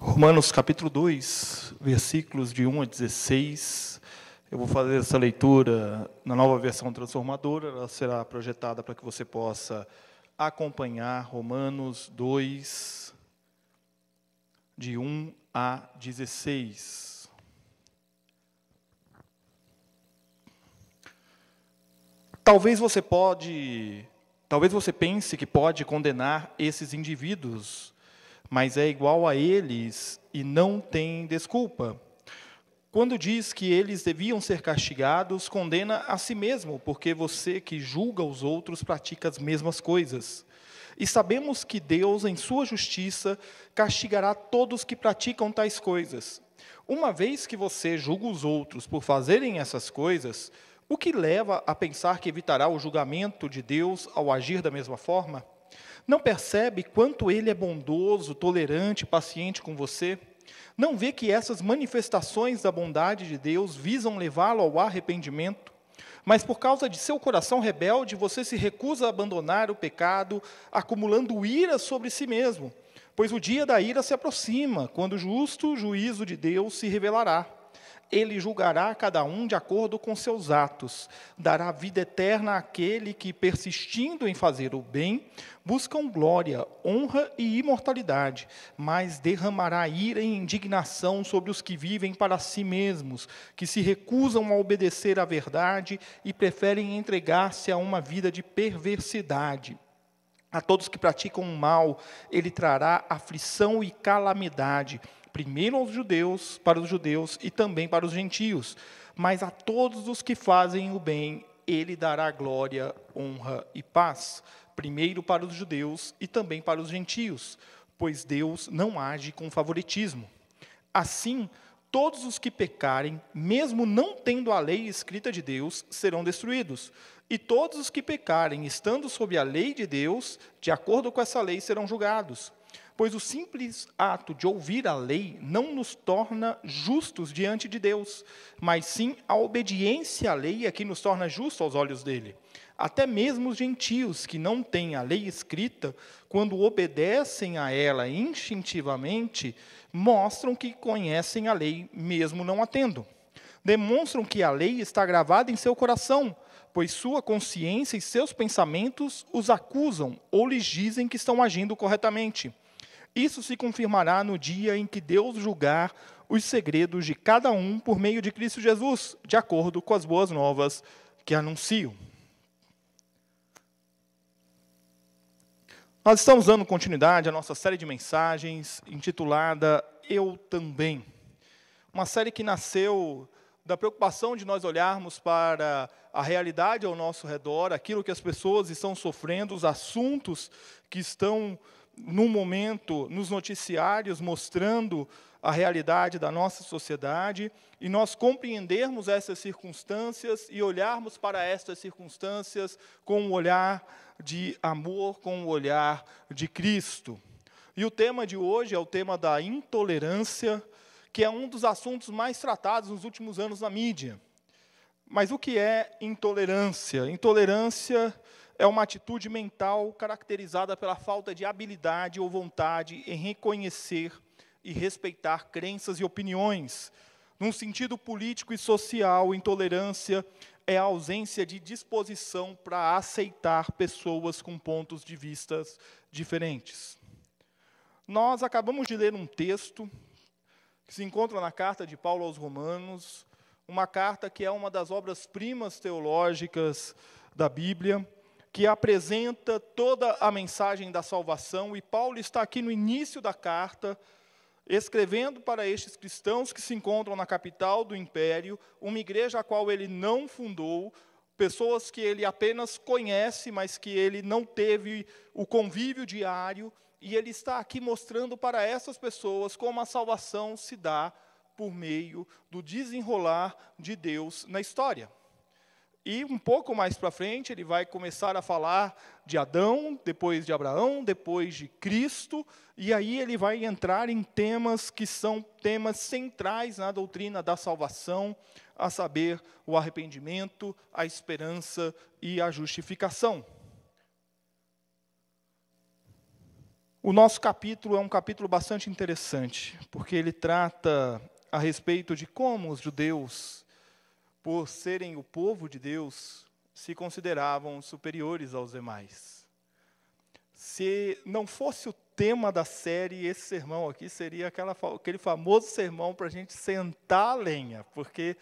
Romanos capítulo 2, versículos de 1 a 16. Eu vou fazer essa leitura na nova versão transformadora, ela será projetada para que você possa acompanhar Romanos 2, de 1 a 16. Talvez você pode, talvez você pense que pode condenar esses indivíduos mas é igual a eles e não tem desculpa. Quando diz que eles deviam ser castigados, condena a si mesmo, porque você que julga os outros pratica as mesmas coisas. E sabemos que Deus, em sua justiça, castigará todos que praticam tais coisas. Uma vez que você julga os outros por fazerem essas coisas, o que leva a pensar que evitará o julgamento de Deus ao agir da mesma forma? Não percebe quanto ele é bondoso, tolerante, paciente com você? Não vê que essas manifestações da bondade de Deus visam levá-lo ao arrependimento? Mas por causa de seu coração rebelde, você se recusa a abandonar o pecado, acumulando ira sobre si mesmo. Pois o dia da ira se aproxima, quando o justo juízo de Deus se revelará ele julgará cada um de acordo com seus atos, dará vida eterna àquele que, persistindo em fazer o bem, buscam glória, honra e imortalidade, mas derramará ira e indignação sobre os que vivem para si mesmos, que se recusam a obedecer à verdade e preferem entregar-se a uma vida de perversidade. A todos que praticam o mal, ele trará aflição e calamidade primeiro aos judeus, para os judeus e também para os gentios, mas a todos os que fazem o bem, ele dará glória, honra e paz, primeiro para os judeus e também para os gentios, pois Deus não age com favoritismo. Assim, todos os que pecarem, mesmo não tendo a lei escrita de Deus, serão destruídos. E todos os que pecarem, estando sob a lei de Deus, de acordo com essa lei, serão julgados pois o simples ato de ouvir a lei não nos torna justos diante de Deus, mas sim a obediência à lei é que nos torna justos aos olhos dele. Até mesmo os gentios que não têm a lei escrita, quando obedecem a ela instintivamente, mostram que conhecem a lei, mesmo não a tendo. Demonstram que a lei está gravada em seu coração, pois sua consciência e seus pensamentos os acusam ou lhes dizem que estão agindo corretamente. Isso se confirmará no dia em que Deus julgar os segredos de cada um por meio de Cristo Jesus, de acordo com as boas novas que anuncio. Nós estamos dando continuidade à nossa série de mensagens intitulada Eu Também. Uma série que nasceu da preocupação de nós olharmos para a realidade ao nosso redor, aquilo que as pessoas estão sofrendo, os assuntos que estão no momento, nos noticiários, mostrando a realidade da nossa sociedade, e nós compreendermos essas circunstâncias e olharmos para estas circunstâncias com um olhar de amor, com um olhar de Cristo. E o tema de hoje é o tema da intolerância, que é um dos assuntos mais tratados nos últimos anos na mídia. Mas o que é intolerância? Intolerância é uma atitude mental caracterizada pela falta de habilidade ou vontade em reconhecer e respeitar crenças e opiniões. Num sentido político e social, intolerância é a ausência de disposição para aceitar pessoas com pontos de vistas diferentes. Nós acabamos de ler um texto que se encontra na carta de Paulo aos Romanos, uma carta que é uma das obras-primas teológicas da Bíblia, que apresenta toda a mensagem da salvação, e Paulo está aqui no início da carta, escrevendo para estes cristãos que se encontram na capital do império, uma igreja a qual ele não fundou, pessoas que ele apenas conhece, mas que ele não teve o convívio diário, e ele está aqui mostrando para essas pessoas como a salvação se dá por meio do desenrolar de Deus na história. E um pouco mais para frente, ele vai começar a falar de Adão, depois de Abraão, depois de Cristo, e aí ele vai entrar em temas que são temas centrais na doutrina da salvação, a saber, o arrependimento, a esperança e a justificação. O nosso capítulo é um capítulo bastante interessante, porque ele trata a respeito de como os judeus por serem o povo de Deus, se consideravam superiores aos demais. Se não fosse o tema da série, esse sermão aqui seria aquela, aquele famoso sermão para a gente sentar a lenha, porque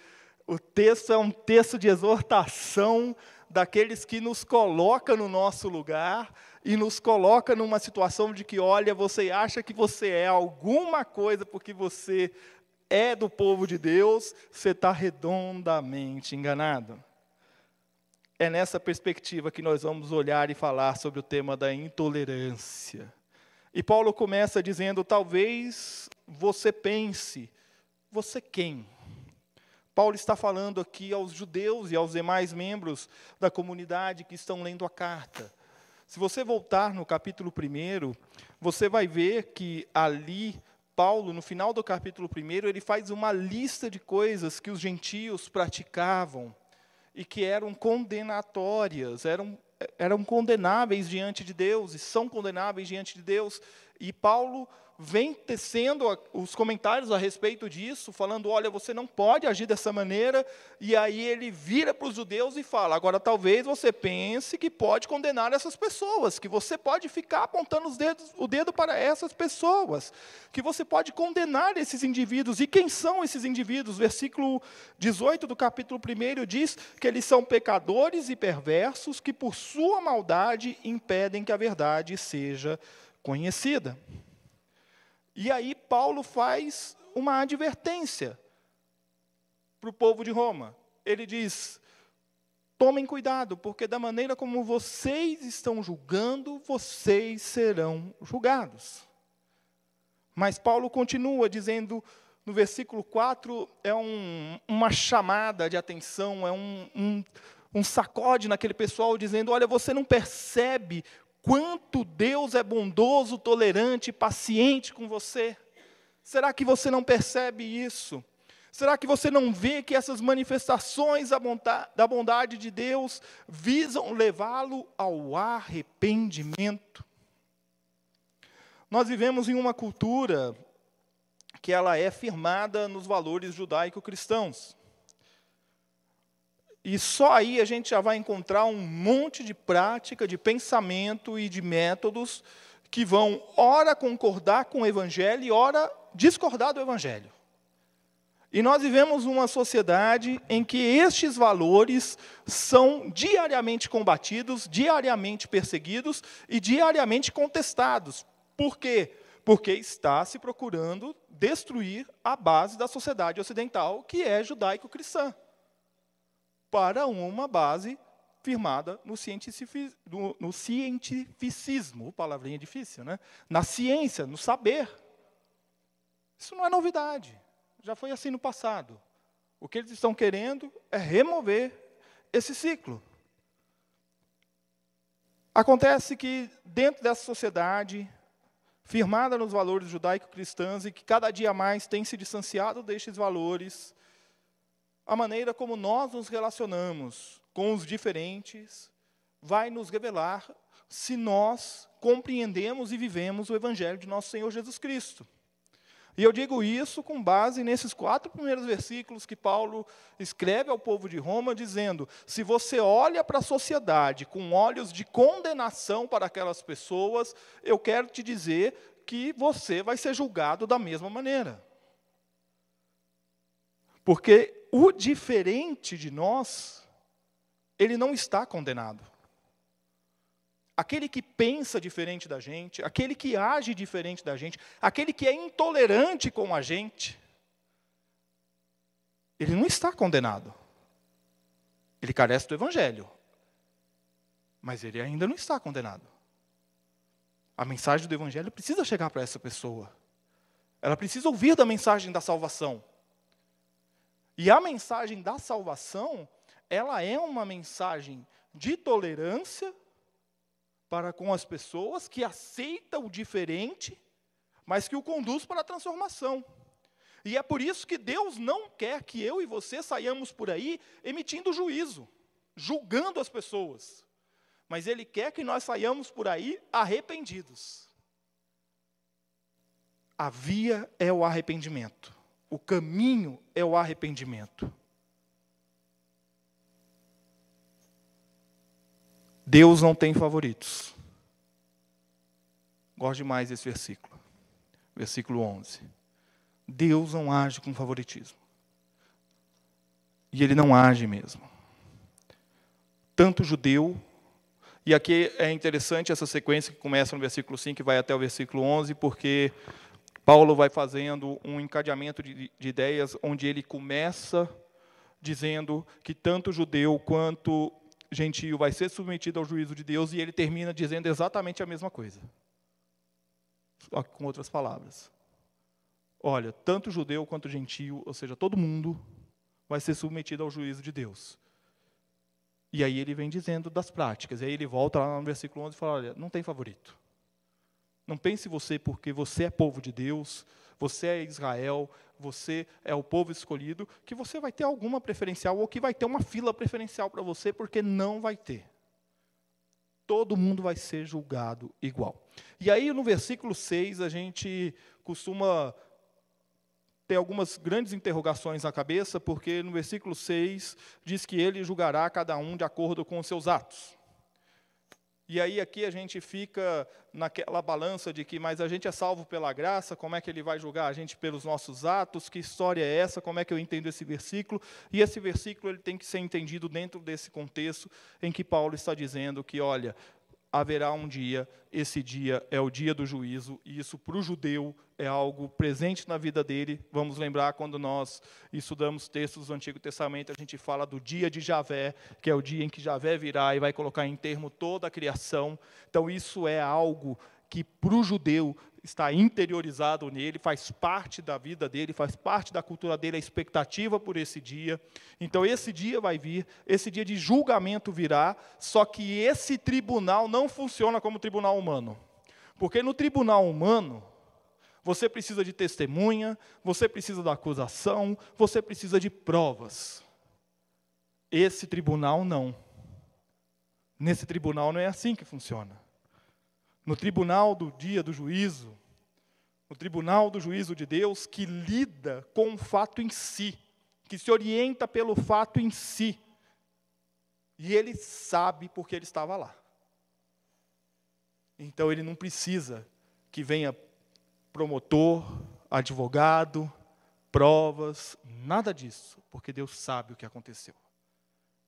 o texto é um texto de exortação daqueles que nos coloca no nosso lugar e nos coloca numa situação de que, olha, você acha que você é alguma coisa porque você é do povo de Deus, você está redondamente enganado. É nessa perspectiva que nós vamos olhar e falar sobre o tema da intolerância. E Paulo começa dizendo: talvez você pense, você quem? Paulo está falando aqui aos judeus e aos demais membros da comunidade que estão lendo a carta. Se você voltar no capítulo 1, você vai ver que ali Paulo, no final do capítulo 1, ele faz uma lista de coisas que os gentios praticavam e que eram condenatórias, eram, eram condenáveis diante de Deus e são condenáveis diante de Deus. E Paulo vem tecendo os comentários a respeito disso, falando: olha, você não pode agir dessa maneira. E aí ele vira para os judeus e fala: agora talvez você pense que pode condenar essas pessoas, que você pode ficar apontando os dedos, o dedo para essas pessoas, que você pode condenar esses indivíduos. E quem são esses indivíduos? Versículo 18 do capítulo 1 diz que eles são pecadores e perversos que, por sua maldade, impedem que a verdade seja conhecida. E aí Paulo faz uma advertência para o povo de Roma. Ele diz: tomem cuidado, porque da maneira como vocês estão julgando, vocês serão julgados. Mas Paulo continua dizendo, no versículo 4, é um, uma chamada de atenção, é um, um, um sacode naquele pessoal, dizendo: olha, você não percebe quanto Deus é bondoso, tolerante, paciente com você. Será que você não percebe isso? Será que você não vê que essas manifestações da bondade de Deus visam levá-lo ao arrependimento? Nós vivemos em uma cultura que ela é firmada nos valores judaico-cristãos. E só aí a gente já vai encontrar um monte de prática, de pensamento e de métodos que vão, ora, concordar com o Evangelho e, ora, discordar do Evangelho. E nós vivemos uma sociedade em que estes valores são diariamente combatidos, diariamente perseguidos e diariamente contestados. Por quê? Porque está se procurando destruir a base da sociedade ocidental, que é judaico-cristã para uma base firmada no, no, no cientificismo, palavrinha difícil, né? na ciência, no saber. Isso não é novidade, já foi assim no passado. O que eles estão querendo é remover esse ciclo. Acontece que, dentro dessa sociedade, firmada nos valores judaico-cristãos e que cada dia mais tem se distanciado destes valores, a maneira como nós nos relacionamos com os diferentes vai nos revelar se nós compreendemos e vivemos o Evangelho de nosso Senhor Jesus Cristo. E eu digo isso com base nesses quatro primeiros versículos que Paulo escreve ao povo de Roma, dizendo: se você olha para a sociedade com olhos de condenação para aquelas pessoas, eu quero te dizer que você vai ser julgado da mesma maneira. Porque o diferente de nós, ele não está condenado. Aquele que pensa diferente da gente, aquele que age diferente da gente, aquele que é intolerante com a gente, ele não está condenado. Ele carece do Evangelho. Mas ele ainda não está condenado. A mensagem do Evangelho precisa chegar para essa pessoa. Ela precisa ouvir da mensagem da salvação. E a mensagem da salvação, ela é uma mensagem de tolerância para com as pessoas que aceita o diferente, mas que o conduz para a transformação. E é por isso que Deus não quer que eu e você saiamos por aí emitindo juízo, julgando as pessoas mas Ele quer que nós saiamos por aí arrependidos. A via é o arrependimento, o caminho é o arrependimento. Deus não tem favoritos. Gosto demais desse versículo. Versículo 11. Deus não age com favoritismo. E ele não age mesmo. Tanto judeu e aqui é interessante essa sequência que começa no versículo 5 e vai até o versículo 11, porque Paulo vai fazendo um encadeamento de, de ideias onde ele começa dizendo que tanto judeu quanto gentio vai ser submetido ao juízo de Deus e ele termina dizendo exatamente a mesma coisa. Só com outras palavras. Olha, tanto judeu quanto gentio, ou seja, todo mundo vai ser submetido ao juízo de Deus. E aí ele vem dizendo das práticas. E aí ele volta lá no versículo 11 e fala: olha, não tem favorito. Não pense você porque você é povo de Deus, você é Israel, você é o povo escolhido, que você vai ter alguma preferencial ou que vai ter uma fila preferencial para você, porque não vai ter. Todo mundo vai ser julgado igual. E aí no versículo 6 a gente costuma tem algumas grandes interrogações na cabeça, porque no versículo 6 diz que ele julgará cada um de acordo com os seus atos. E aí aqui a gente fica naquela balança de que, mas a gente é salvo pela graça, como é que ele vai julgar a gente pelos nossos atos? Que história é essa? Como é que eu entendo esse versículo? E esse versículo ele tem que ser entendido dentro desse contexto em que Paulo está dizendo que, olha, haverá um dia, esse dia é o dia do juízo, e isso para o judeu é algo presente na vida dele. Vamos lembrar quando nós estudamos textos do Antigo Testamento, a gente fala do dia de Javé, que é o dia em que Javé virá e vai colocar em termo toda a criação. Então, isso é algo que para o judeu está interiorizado nele, faz parte da vida dele, faz parte da cultura dele, a expectativa por esse dia. Então, esse dia vai vir, esse dia de julgamento virá, só que esse tribunal não funciona como tribunal humano. Porque no tribunal humano, você precisa de testemunha, você precisa da acusação, você precisa de provas. Esse tribunal não. Nesse tribunal não é assim que funciona no tribunal do dia do juízo, no tribunal do juízo de Deus, que lida com o fato em si, que se orienta pelo fato em si. E ele sabe porque ele estava lá. Então ele não precisa que venha promotor, advogado, provas, nada disso, porque Deus sabe o que aconteceu.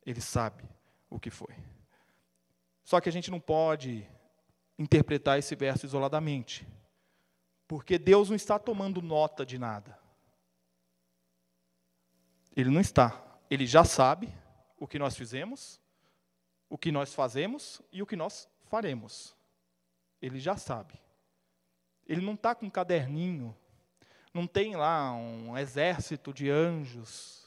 Ele sabe o que foi. Só que a gente não pode interpretar esse verso isoladamente. Porque Deus não está tomando nota de nada. Ele não está. Ele já sabe o que nós fizemos, o que nós fazemos e o que nós faremos. Ele já sabe. Ele não está com um caderninho, não tem lá um exército de anjos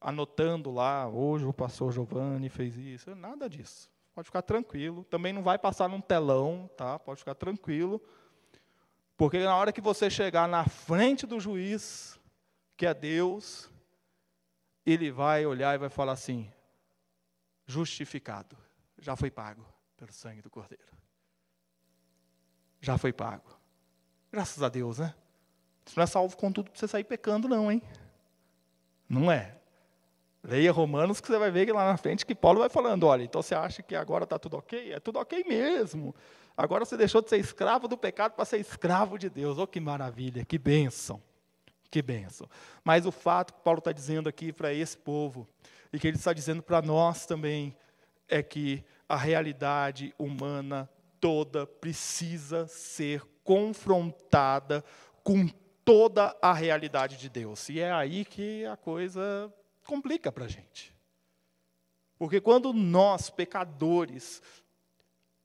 anotando lá, hoje o pastor Giovanni fez isso, nada disso. Pode ficar tranquilo. Também não vai passar num telão, tá? Pode ficar tranquilo. Porque na hora que você chegar na frente do juiz, que é Deus, ele vai olhar e vai falar assim: justificado, já foi pago pelo sangue do Cordeiro. Já foi pago. Graças a Deus, né? Isso não é salvo com tudo para você sair pecando, não, hein? Não é. Leia Romanos que você vai ver lá na frente que Paulo vai falando, olha, então você acha que agora está tudo ok? É tudo ok mesmo. Agora você deixou de ser escravo do pecado para ser escravo de Deus. Oh, que maravilha, que bênção. Que bênção. Mas o fato que Paulo está dizendo aqui para esse povo, e que ele está dizendo para nós também, é que a realidade humana toda precisa ser confrontada com toda a realidade de Deus. E é aí que a coisa complica para a gente. Porque quando nós, pecadores,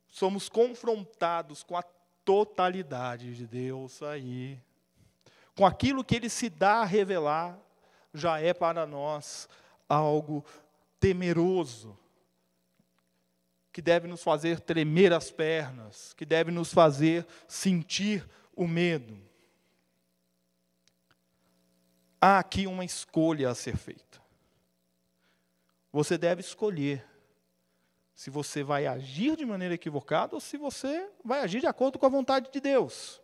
somos confrontados com a totalidade de Deus aí, com aquilo que Ele se dá a revelar, já é para nós algo temeroso, que deve nos fazer tremer as pernas, que deve nos fazer sentir o medo. Há aqui uma escolha a ser feita. Você deve escolher se você vai agir de maneira equivocada ou se você vai agir de acordo com a vontade de Deus.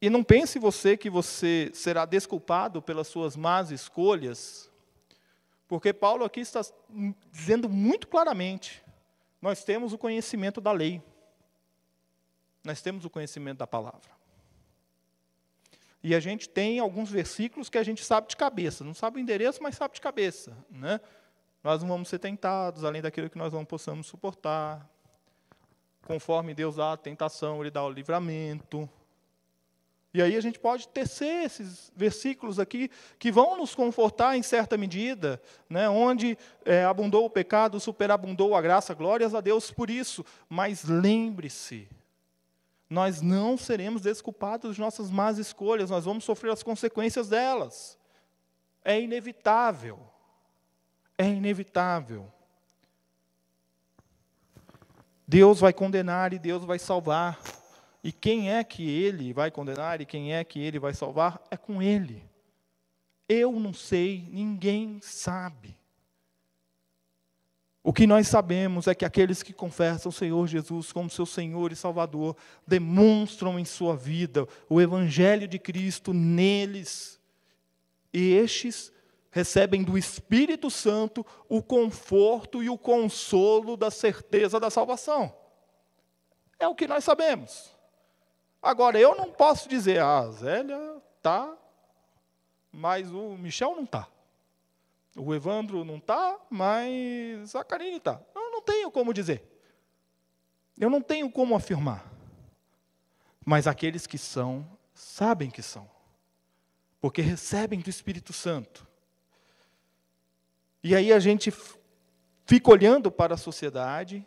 E não pense você que você será desculpado pelas suas más escolhas, porque Paulo aqui está dizendo muito claramente: nós temos o conhecimento da lei, nós temos o conhecimento da palavra. E a gente tem alguns versículos que a gente sabe de cabeça, não sabe o endereço, mas sabe de cabeça. Né? Nós não vamos ser tentados, além daquilo que nós não possamos suportar. Conforme Deus dá a tentação, Ele dá o livramento. E aí a gente pode tecer esses versículos aqui que vão nos confortar em certa medida, né? onde é, abundou o pecado, superabundou a graça, glórias a Deus por isso. Mas lembre-se, nós não seremos desculpados de nossas más escolhas, nós vamos sofrer as consequências delas. É inevitável. É inevitável. Deus vai condenar e Deus vai salvar. E quem é que ele vai condenar e quem é que ele vai salvar? É com ele. Eu não sei, ninguém sabe. O que nós sabemos é que aqueles que confessam o Senhor Jesus como seu Senhor e Salvador demonstram em sua vida o Evangelho de Cristo neles. E estes recebem do Espírito Santo o conforto e o consolo da certeza da salvação. É o que nós sabemos. Agora, eu não posso dizer, ah, a Zélia está, mas o Michel não está. O Evandro não está, mas a Karine está. Eu não tenho como dizer. Eu não tenho como afirmar. Mas aqueles que são, sabem que são. Porque recebem do Espírito Santo. E aí a gente fica olhando para a sociedade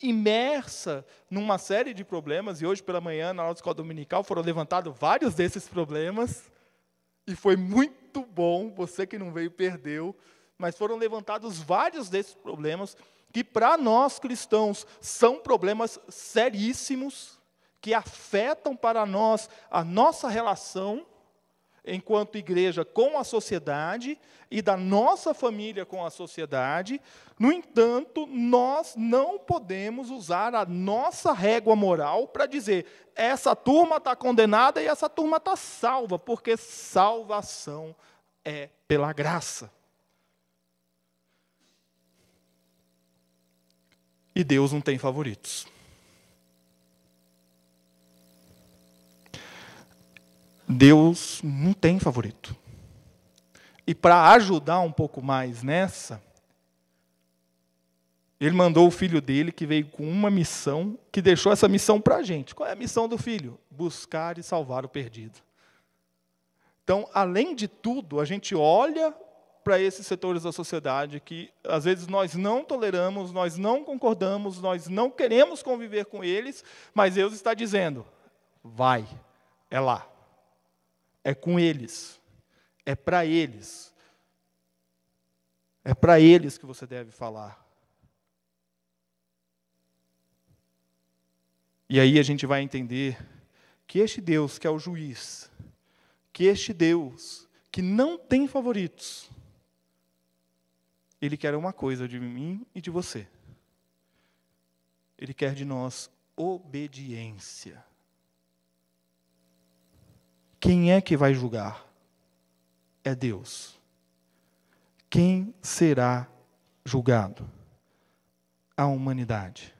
imersa numa série de problemas, e hoje pela manhã, na aula de escola dominical, foram levantados vários desses problemas, e foi muito bom, você que não veio perdeu, mas foram levantados vários desses problemas, que para nós cristãos são problemas seríssimos, que afetam para nós a nossa relação enquanto igreja com a sociedade e da nossa família com a sociedade. No entanto, nós não podemos usar a nossa régua moral para dizer essa turma está condenada e essa turma está salva, porque salvação é pela graça. E Deus não tem favoritos. Deus não tem favorito. E para ajudar um pouco mais nessa, ele mandou o filho dele, que veio com uma missão, que deixou essa missão para a gente. Qual é a missão do filho? Buscar e salvar o perdido. Então, além de tudo, a gente olha para esses setores da sociedade que às vezes nós não toleramos, nós não concordamos, nós não queremos conviver com eles, mas Deus está dizendo: vai, é lá é com eles, é para eles. É para eles que você deve falar. E aí a gente vai entender que este Deus, que é o juiz, que este Deus, que não tem favoritos, ele quer uma coisa de mim e de você. Ele quer de nós obediência. Quem é que vai julgar? É Deus. Quem será julgado? A humanidade.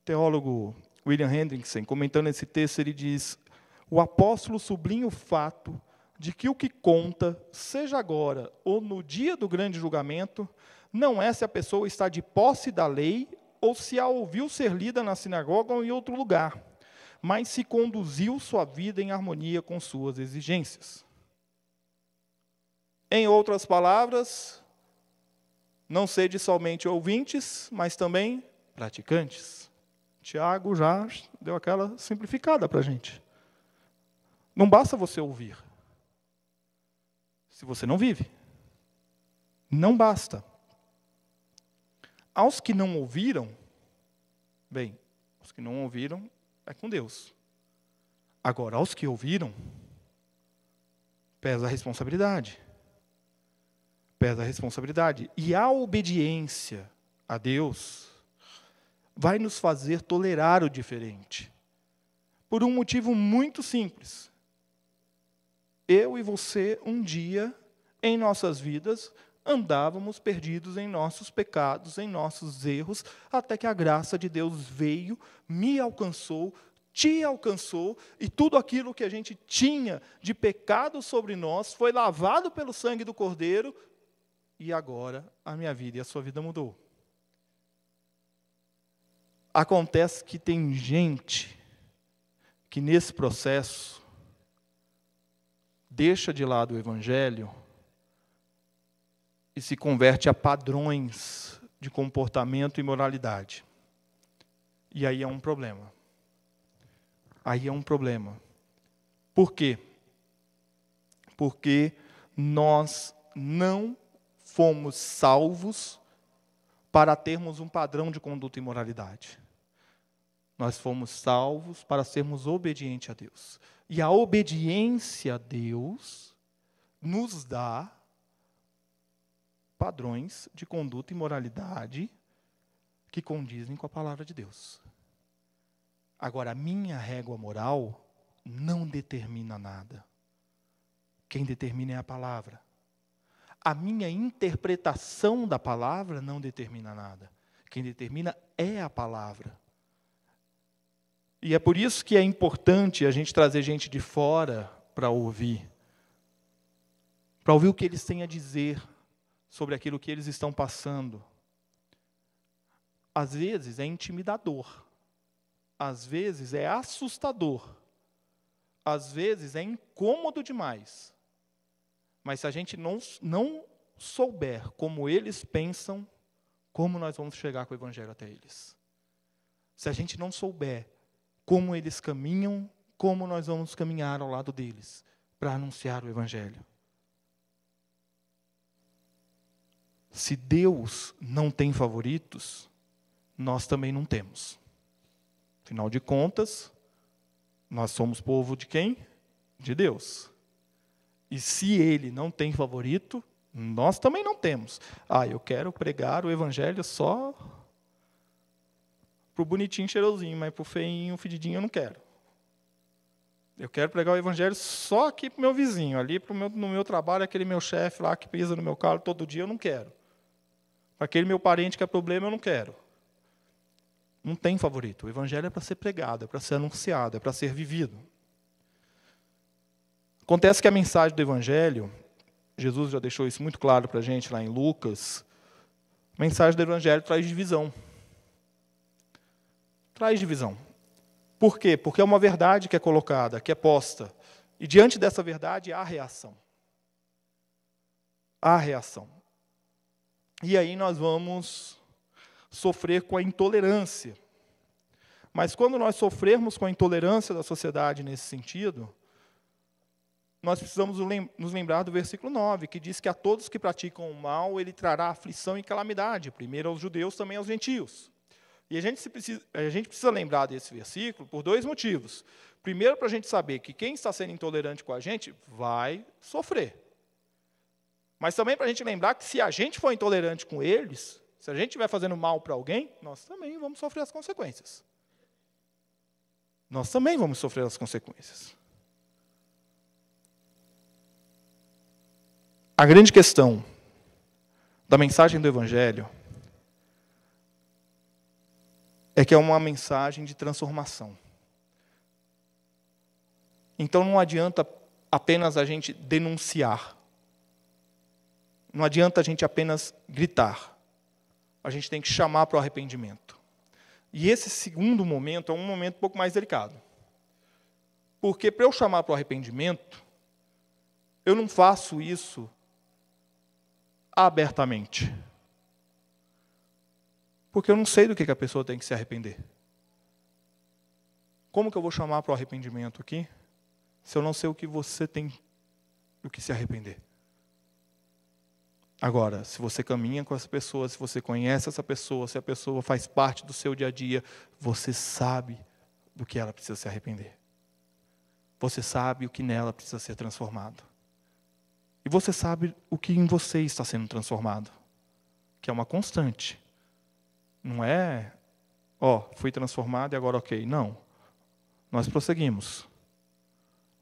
O teólogo William Hendrickson, comentando esse texto, ele diz: o apóstolo sublinha o fato de que o que conta, seja agora ou no dia do grande julgamento, não é se a pessoa está de posse da lei ou se a ouviu ser lida na sinagoga ou em outro lugar mas se conduziu sua vida em harmonia com suas exigências. Em outras palavras, não sede somente ouvintes, mas também praticantes, Tiago já deu aquela simplificada para a gente. Não basta você ouvir, se você não vive. Não basta. Aos que não ouviram, bem, os que não ouviram é com Deus. Agora, aos que ouviram, pesa a responsabilidade. Pesa a responsabilidade. E a obediência a Deus vai nos fazer tolerar o diferente. Por um motivo muito simples. Eu e você, um dia, em nossas vidas, andávamos perdidos em nossos pecados, em nossos erros, até que a graça de Deus veio, me alcançou, te alcançou, e tudo aquilo que a gente tinha de pecado sobre nós foi lavado pelo sangue do Cordeiro, e agora a minha vida e a sua vida mudou. Acontece que tem gente que nesse processo deixa de lado o Evangelho e se converte a padrões de comportamento e moralidade. E aí é um problema. Aí é um problema. Por quê? Porque nós não fomos salvos para termos um padrão de conduta e moralidade. Nós fomos salvos para sermos obedientes a Deus. E a obediência a Deus nos dá padrões de conduta e moralidade que condizem com a palavra de Deus. Agora, a minha régua moral não determina nada. Quem determina é a palavra. A minha interpretação da palavra não determina nada. Quem determina é a palavra. E é por isso que é importante a gente trazer gente de fora para ouvir. Para ouvir o que eles têm a dizer sobre aquilo que eles estão passando. Às vezes é intimidador, às vezes é assustador, às vezes é incômodo demais. Mas se a gente não, não souber como eles pensam, como nós vamos chegar com o Evangelho até eles? Se a gente não souber como eles caminham, como nós vamos caminhar ao lado deles para anunciar o Evangelho? Se Deus não tem favoritos, nós também não temos. Afinal de contas, nós somos povo de quem? De Deus. E se ele não tem favorito, nós também não temos. Ah, eu quero pregar o evangelho só para o bonitinho cheirosinho, mas para o feinho, fedidinho eu não quero. Eu quero pregar o evangelho só aqui para o meu vizinho, ali pro meu, no meu trabalho, aquele meu chefe lá que pisa no meu carro todo dia, eu não quero. Aquele meu parente que é problema, eu não quero. Não tem favorito. O evangelho é para ser pregado, é para ser anunciado, é para ser vivido. Acontece que a mensagem do evangelho, Jesus já deixou isso muito claro para a gente lá em Lucas, a mensagem do evangelho traz divisão. Traz divisão. Por quê? Porque é uma verdade que é colocada, que é posta. E diante dessa verdade há reação. Há reação. E aí nós vamos sofrer com a intolerância. Mas quando nós sofrermos com a intolerância da sociedade nesse sentido, nós precisamos nos lembrar do versículo 9, que diz que a todos que praticam o mal, ele trará aflição e calamidade, primeiro aos judeus, também aos gentios. E a gente, precisa, a gente precisa lembrar desse versículo por dois motivos. Primeiro, para a gente saber que quem está sendo intolerante com a gente vai sofrer. Mas também para a gente lembrar que se a gente for intolerante com eles, se a gente estiver fazendo mal para alguém, nós também vamos sofrer as consequências. Nós também vamos sofrer as consequências. A grande questão da mensagem do Evangelho é que é uma mensagem de transformação. Então não adianta apenas a gente denunciar. Não adianta a gente apenas gritar. A gente tem que chamar para o arrependimento. E esse segundo momento é um momento um pouco mais delicado. Porque para eu chamar para o arrependimento, eu não faço isso abertamente. Porque eu não sei do que, a pessoa tem que se arrepender. Como que eu vou chamar para o arrependimento aqui, se eu não sei o que você tem do que se arrepender? Agora, se você caminha com essa pessoa, se você conhece essa pessoa, se a pessoa faz parte do seu dia a dia, você sabe do que ela precisa se arrepender. Você sabe o que nela precisa ser transformado. E você sabe o que em você está sendo transformado, que é uma constante. Não é, ó, fui transformado e agora ok. Não. Nós prosseguimos.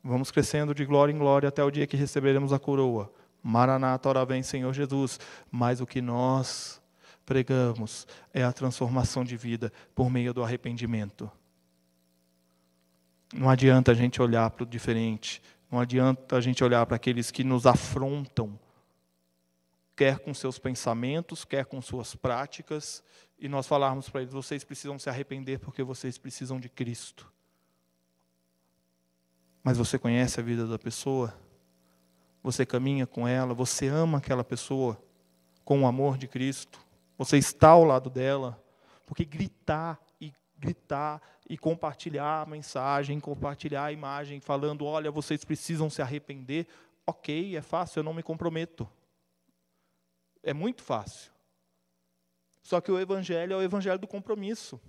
Vamos crescendo de glória em glória até o dia que receberemos a coroa. Maranata, ora vem, Senhor Jesus. Mas o que nós pregamos é a transformação de vida por meio do arrependimento. Não adianta a gente olhar para o diferente, não adianta a gente olhar para aqueles que nos afrontam, quer com seus pensamentos, quer com suas práticas, e nós falarmos para eles: vocês precisam se arrepender porque vocês precisam de Cristo. Mas você conhece a vida da pessoa? Você caminha com ela? Você ama aquela pessoa com o amor de Cristo? Você está ao lado dela? Porque gritar gritar e compartilhar a mensagem, compartilhar a imagem, falando: olha, vocês precisam se arrepender. Ok, é fácil, eu não me comprometo. É muito fácil. Só que o Evangelho é o Evangelho do compromisso.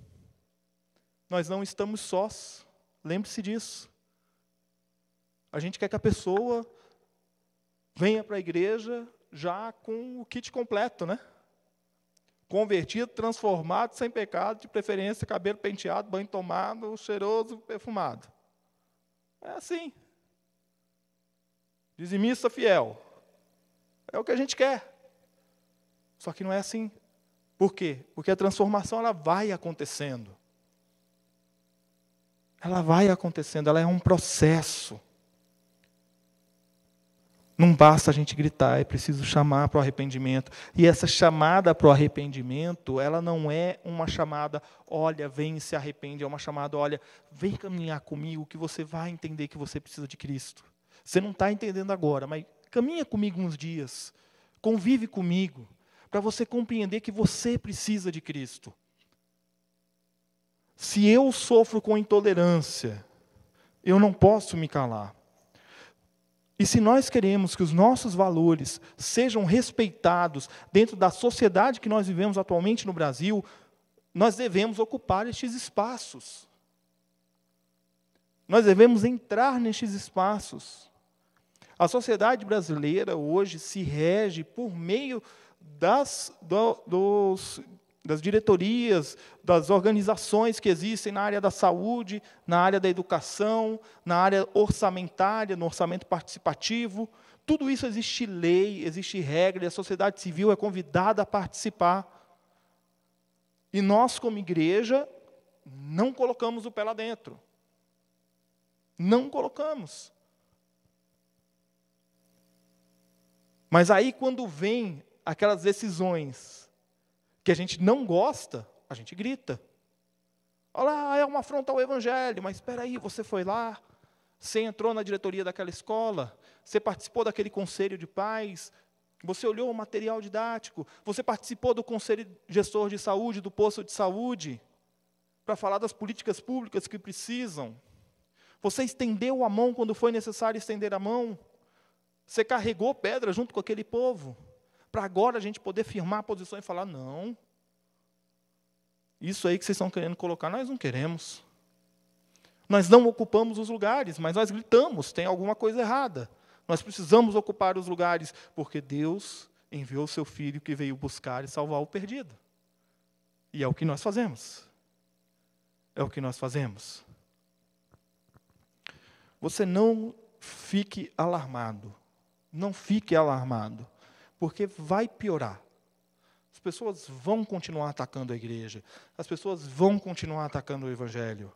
Nós não estamos sós. Lembre-se disso. A gente quer que a pessoa venha para a igreja já com o kit completo, né? convertido, transformado, sem pecado, de preferência cabelo penteado, banho tomado, cheiroso, perfumado. É assim. Dizimista fiel. É o que a gente quer. Só que não é assim. Por quê? Porque a transformação ela vai acontecendo. Ela vai acontecendo, ela é um processo. Não basta a gente gritar, é preciso chamar para o arrependimento. E essa chamada para o arrependimento, ela não é uma chamada, olha, vem e se arrepende, é uma chamada, olha, vem caminhar comigo que você vai entender que você precisa de Cristo. Você não está entendendo agora, mas caminha comigo uns dias, convive comigo, para você compreender que você precisa de Cristo. Se eu sofro com intolerância, eu não posso me calar. E se nós queremos que os nossos valores sejam respeitados dentro da sociedade que nós vivemos atualmente no Brasil, nós devemos ocupar estes espaços. Nós devemos entrar nestes espaços. A sociedade brasileira hoje se rege por meio das, do, dos das diretorias, das organizações que existem na área da saúde, na área da educação, na área orçamentária, no orçamento participativo. Tudo isso existe lei, existe regra, e a sociedade civil é convidada a participar. E nós, como igreja, não colocamos o pé lá dentro. Não colocamos. Mas aí, quando vem aquelas decisões que a gente não gosta, a gente grita. Olha lá, é uma afronta ao Evangelho, mas espera aí, você foi lá, você entrou na diretoria daquela escola, você participou daquele conselho de pais, você olhou o material didático, você participou do conselho gestor de saúde, do posto de saúde, para falar das políticas públicas que precisam. Você estendeu a mão quando foi necessário estender a mão. Você carregou pedra junto com aquele povo para agora a gente poder firmar a posição e falar: não, isso aí que vocês estão querendo colocar, nós não queremos. Nós não ocupamos os lugares, mas nós gritamos: tem alguma coisa errada. Nós precisamos ocupar os lugares, porque Deus enviou o seu filho que veio buscar e salvar o perdido. E é o que nós fazemos. É o que nós fazemos. Você não fique alarmado. Não fique alarmado porque vai piorar. As pessoas vão continuar atacando a igreja, as pessoas vão continuar atacando o evangelho.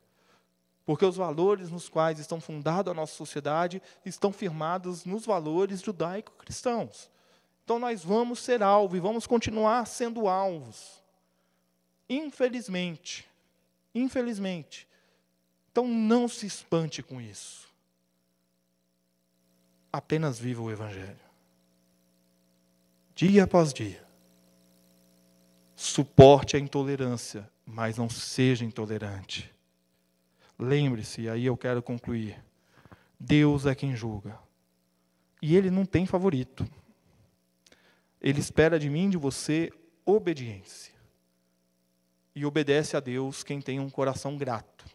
Porque os valores nos quais estão fundados a nossa sociedade estão firmados nos valores judaico-cristãos. Então nós vamos ser alvo e vamos continuar sendo alvos. Infelizmente. Infelizmente. Então não se espante com isso. Apenas viva o Evangelho dia após dia. Suporte a intolerância, mas não seja intolerante. Lembre-se, aí eu quero concluir. Deus é quem julga. E ele não tem favorito. Ele espera de mim, de você, obediência. E obedece a Deus quem tem um coração grato.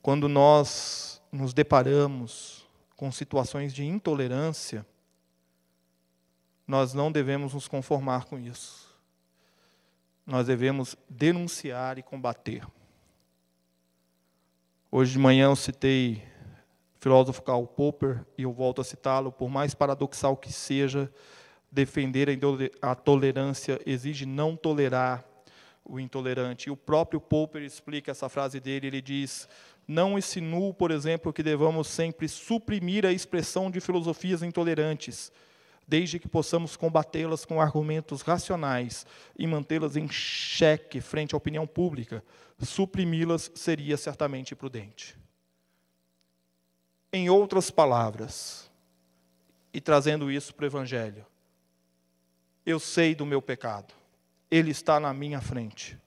Quando nós nos deparamos com situações de intolerância, nós não devemos nos conformar com isso. Nós devemos denunciar e combater. Hoje de manhã eu citei o filósofo Karl Popper e eu volto a citá-lo, por mais paradoxal que seja, defender a tolerância exige não tolerar o intolerante. E o próprio Popper explica essa frase dele, ele diz: "Não insinuo, por exemplo, que devamos sempre suprimir a expressão de filosofias intolerantes, desde que possamos combatê-las com argumentos racionais e mantê-las em xeque frente à opinião pública, suprimi-las seria certamente prudente. Em outras palavras, e trazendo isso para o Evangelho, eu sei do meu pecado, ele está na minha frente,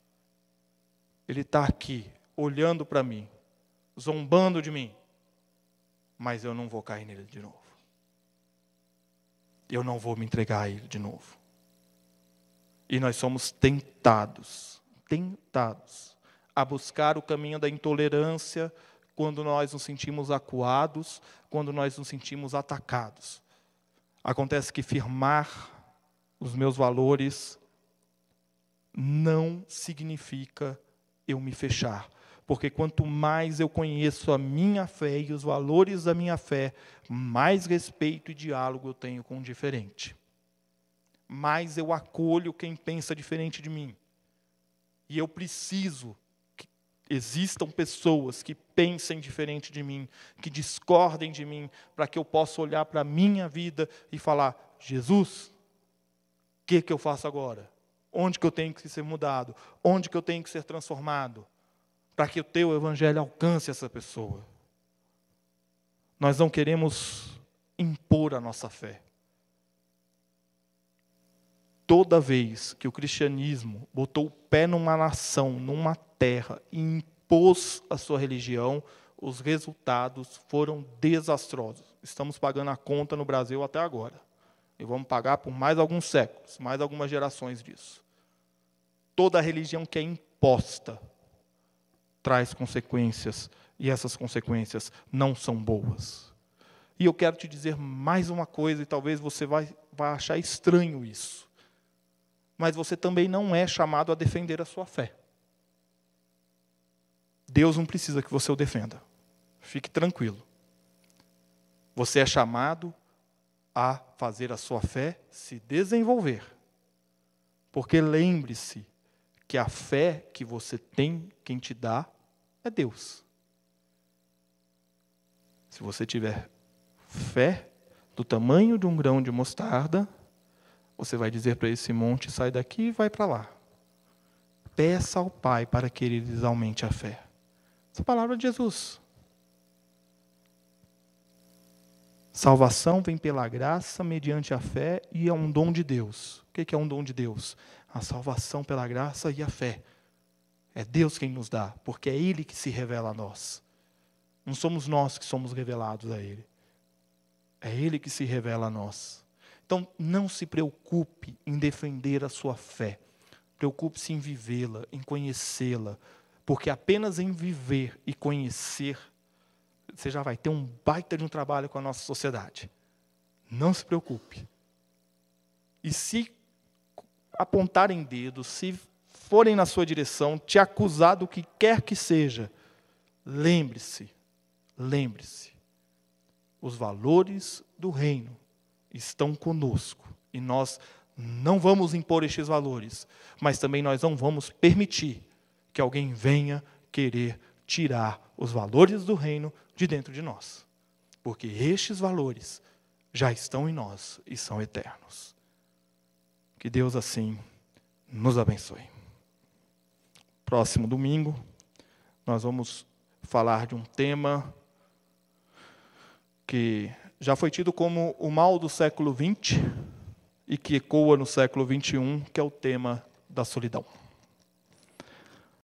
ele está aqui, olhando para mim, zombando de mim, mas eu não vou cair nele de novo. Eu não vou me entregar a ele de novo. E nós somos tentados, tentados a buscar o caminho da intolerância quando nós nos sentimos acuados, quando nós nos sentimos atacados. Acontece que firmar os meus valores não significa eu me fechar, porque quanto mais eu conheço a minha fé e os valores da minha fé, mais respeito e diálogo eu tenho com o diferente. Mais eu acolho quem pensa diferente de mim. E eu preciso existam pessoas que pensem diferente de mim, que discordem de mim, para que eu possa olhar para a minha vida e falar: Jesus, o que, que eu faço agora? Onde que eu tenho que ser mudado? Onde que eu tenho que ser transformado? Para que o teu evangelho alcance essa pessoa. Nós não queremos impor a nossa fé. Toda vez que o cristianismo botou o pé numa nação, numa terra e impôs a sua religião, os resultados foram desastrosos. Estamos pagando a conta no Brasil até agora. E vamos pagar por mais alguns séculos, mais algumas gerações disso. Toda religião que é imposta traz consequências, e essas consequências não são boas. E eu quero te dizer mais uma coisa, e talvez você vai, vai achar estranho isso. Mas você também não é chamado a defender a sua fé. Deus não precisa que você o defenda. Fique tranquilo. Você é chamado a fazer a sua fé se desenvolver. Porque lembre-se que a fé que você tem, quem te dá, é Deus. Se você tiver fé do tamanho de um grão de mostarda, você vai dizer para esse monte: sai daqui e vai para lá. Peça ao Pai para que ele lhes aumente a fé. Essa palavra de Jesus. Salvação vem pela graça, mediante a fé, e é um dom de Deus. O que é um dom de Deus? A salvação pela graça e a fé. É Deus quem nos dá, porque é Ele que se revela a nós. Não somos nós que somos revelados a Ele. É Ele que se revela a nós. Então, não se preocupe em defender a sua fé. Preocupe-se em vivê-la, em conhecê-la, porque apenas em viver e conhecer, você já vai ter um baita de um trabalho com a nossa sociedade. Não se preocupe. E se apontarem dedos, se forem na sua direção, te acusar do que quer que seja, lembre-se, lembre-se, os valores do reino estão conosco e nós não vamos impor estes valores, mas também nós não vamos permitir que alguém venha querer tirar os valores do reino de dentro de nós. Porque estes valores já estão em nós e são eternos. Que Deus assim nos abençoe. Próximo domingo, nós vamos falar de um tema que já foi tido como o mal do século XX, e que ecoa no século XXI, que é o tema da solidão.